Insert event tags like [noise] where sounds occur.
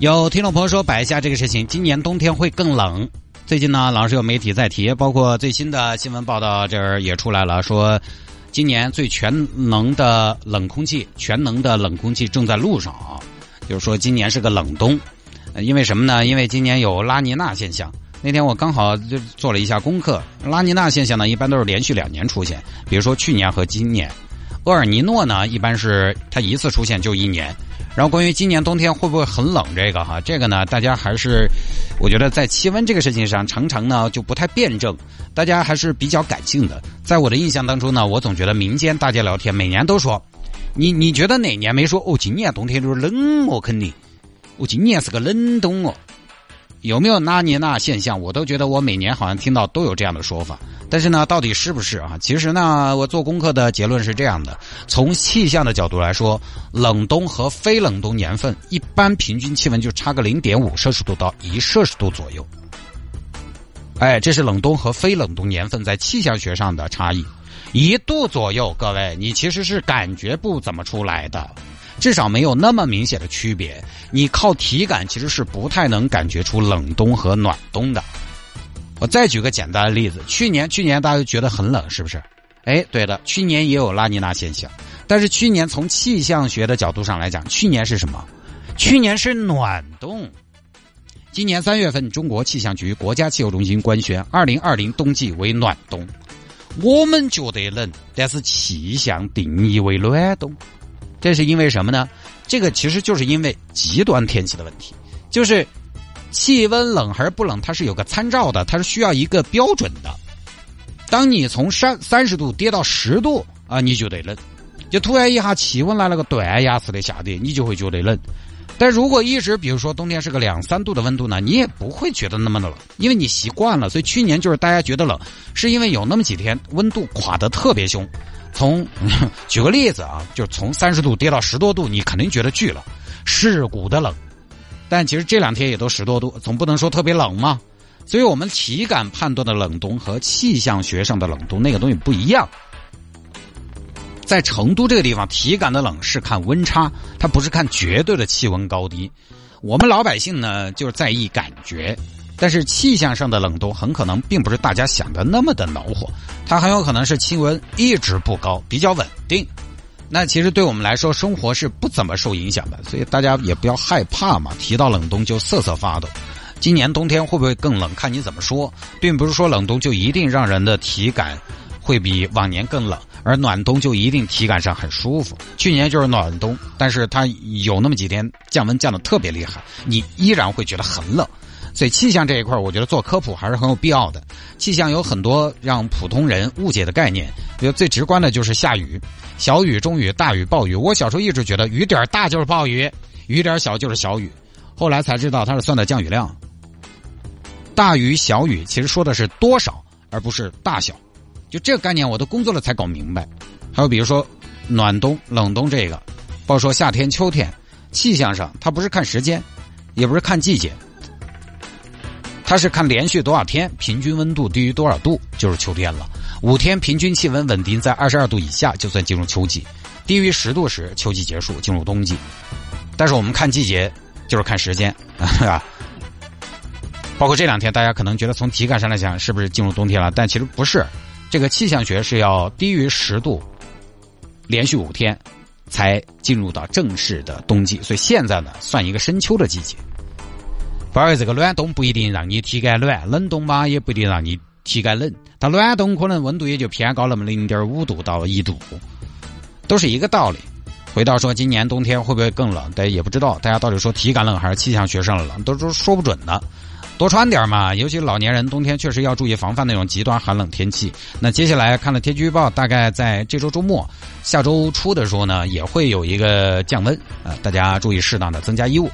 有听众朋友说摆一下这个事情，今年冬天会更冷。最近呢，老是有媒体在提，包括最新的新闻报道这儿也出来了，说今年最全能的冷空气，全能的冷空气正在路上啊。就是说今年是个冷冬，因为什么呢？因为今年有拉尼娜现象。那天我刚好就做了一下功课，拉尼娜现象呢，一般都是连续两年出现，比如说去年和今年。厄尔尼诺呢，一般是它一次出现就一年。然后关于今年冬天会不会很冷这个哈，这个呢，大家还是我觉得在气温这个事情上，常常呢就不太辩证，大家还是比较感性的。在我的印象当中呢，我总觉得民间大家聊天每年都说，你你觉得哪年没说哦？今年冬天就是冷哦，肯定，哦今年是个冷冬哦。有没有拉尼娜现象？我都觉得我每年好像听到都有这样的说法。但是呢，到底是不是啊？其实呢，我做功课的结论是这样的：从气象的角度来说，冷冬和非冷冬年份一般平均气温就差个零点五摄氏度到一摄氏度左右。哎，这是冷冬和非冷冬年份在气象学上的差异，一度左右，各位你其实是感觉不怎么出来的，至少没有那么明显的区别。你靠体感其实是不太能感觉出冷冬和暖冬的。我再举个简单的例子，去年去年大家都觉得很冷，是不是？哎，对的，去年也有拉尼娜现象，但是去年从气象学的角度上来讲，去年是什么？去年是暖冬。今年三月份，中国气象局国家气候中心官宣，二零二零冬季为暖冬。我们觉得冷，但是气象定义为暖冬，这是因为什么呢？这个其实就是因为极端天气的问题，就是。气温冷还是不冷，它是有个参照的，它是需要一个标准的。当你从三三十度跌到十度啊，你就得冷，就突然一下气温来了个断崖式的下跌，你就会觉得冷。但如果一直，比如说冬天是个两三度的温度呢，你也不会觉得那么的冷，因为你习惯了。所以去年就是大家觉得冷，是因为有那么几天温度垮得特别凶。从举个例子啊，就从三十度跌到十多度，你肯定觉得巨冷，蚀骨的冷。但其实这两天也都十多度，总不能说特别冷嘛。所以我们体感判断的冷冬和气象学上的冷冬那个东西不一样。在成都这个地方，体感的冷是看温差，它不是看绝对的气温高低。我们老百姓呢，就是在意感觉，但是气象上的冷冬很可能并不是大家想的那么的恼火，它很有可能是气温一直不高，比较稳定。那其实对我们来说，生活是不怎么受影响的，所以大家也不要害怕嘛。提到冷冬就瑟瑟发抖。今年冬天会不会更冷？看你怎么说，并不是说冷冬就一定让人的体感会比往年更冷，而暖冬就一定体感上很舒服。去年就是暖冬，但是它有那么几天降温降的特别厉害，你依然会觉得很冷。所以气象这一块，我觉得做科普还是很有必要的。气象有很多让普通人误解的概念，比如最直观的就是下雨，小雨、中雨、大雨、暴雨。我小时候一直觉得雨点大就是暴雨，雨点小就是小雨，后来才知道它是算的降雨量。大雨、小雨其实说的是多少，而不是大小。就这个概念，我都工作了才搞明白。还有比如说暖冬、冷冬这个，包括说夏天、秋天，气象上它不是看时间，也不是看季节。它是看连续多少天，平均温度低于多少度就是秋天了。五天平均气温稳定在二十二度以下，就算进入秋季；低于十度时，秋季结束，进入冬季。但是我们看季节就是看时间，是 [laughs] 吧？包括这两天，大家可能觉得从体感上来讲，是不是进入冬天了？但其实不是，这个气象学是要低于十度，连续五天才进入到正式的冬季。所以现在呢，算一个深秋的季节。反而这个暖冬不一定让你体感暖，冷冬嘛也不一定让你体感冷。它暖冬可能温度也就偏高那么零点五度到一度，都是一个道理。回到说今年冬天会不会更冷，大家也不知道。大家到底说体感冷还是气象学上的冷，都说说不准的。多穿点嘛，尤其老年人冬天确实要注意防范那种极端寒冷天气。那接下来看了天气预报，大概在这周周末、下周初的时候呢，也会有一个降温啊，大家注意适当的增加衣物。